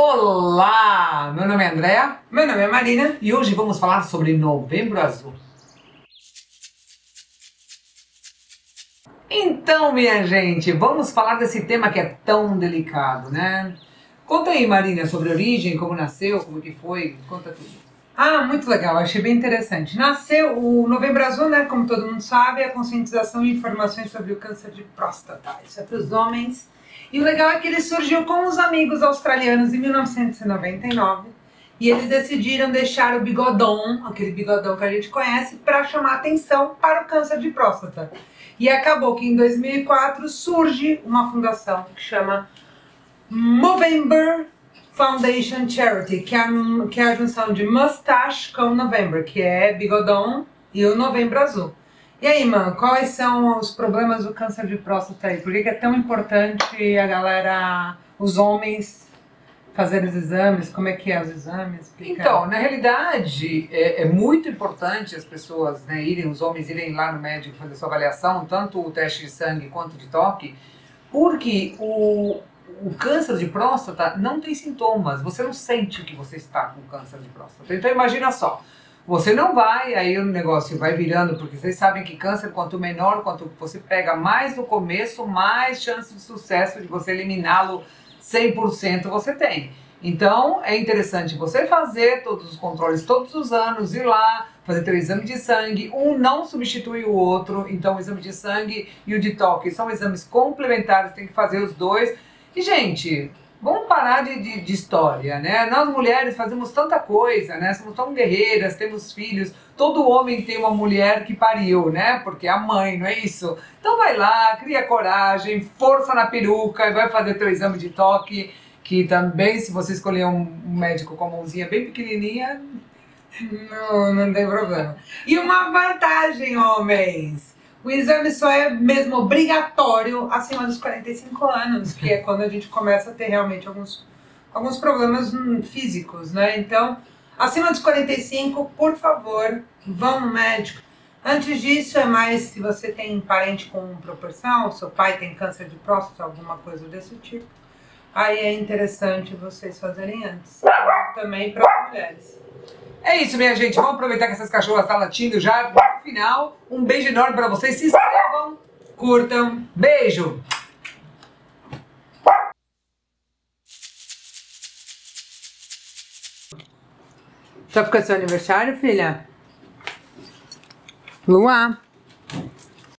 Olá! Meu nome é Andréa Meu nome é Marina. e hoje vamos falar sobre Novembro Azul. Então, minha gente, vamos falar desse tema que é tão delicado, né? Conta aí, Marina, sobre a origem, como nasceu, como que foi, conta tudo. Ah, muito legal, achei bem interessante. Nasceu o Novembro Azul, né? Como todo mundo sabe, é a conscientização e informações sobre o câncer de próstata. Isso é para os homens. E o legal é que ele surgiu com os amigos australianos em 1999. E eles decidiram deixar o bigodão, aquele bigodão que a gente conhece, para chamar atenção para o câncer de próstata. E acabou que em 2004 surge uma fundação que chama Movember Foundation Charity, que é, a, que é a junção de Mustache com November, que é bigodão e o Novembro Azul. E aí, mano, quais são os problemas do câncer de próstata aí? Por que, é tão importante a galera, os homens, fazerem os exames? Como é que é os exames? Então, na realidade, é, é muito importante as pessoas né, irem, os homens irem lá no médico fazer sua avaliação, tanto o teste de sangue quanto de toque, porque o, o câncer de próstata não tem sintomas, você não sente que você está com câncer de próstata. Então imagina só, você não vai, aí o negócio vai virando, porque vocês sabem que câncer, quanto menor, quanto você pega mais no começo, mais chance de sucesso de você eliminá-lo 100% você tem. Então é interessante você fazer todos os controles todos os anos, ir lá, fazer teu exame de sangue. Um não substitui o outro, então o exame de sangue e o de toque são exames complementares, tem que fazer os dois. E, gente, vamos parar de, de, de, história, né? Nós mulheres fazemos tanta coisa, né? Somos tão guerreiras, temos filhos. Todo homem tem uma mulher que pariu, né? Porque é a mãe, não é isso? Então vai lá, cria coragem, força na peruca e vai fazer teu exame de toque. Que também, se você escolher um médico com a mãozinha bem pequenininha... Não, não tem problema. E uma vantagem, homens! O exame só é mesmo obrigatório acima dos 45 anos, que é quando a gente começa a ter realmente alguns, alguns problemas físicos, né? Então, acima dos 45, por favor, vão no médico. Antes disso, é mais se você tem parente com proporção, seu pai tem câncer de próstata, alguma coisa desse tipo. Aí é interessante vocês fazerem antes. Também para as mulheres. É isso, minha gente. Vamos aproveitar que essas cachorras estão latindo já no final. Um beijo enorme para vocês. Se inscrevam, curtam. Beijo! Sabe qual é seu aniversário, filha? Luar.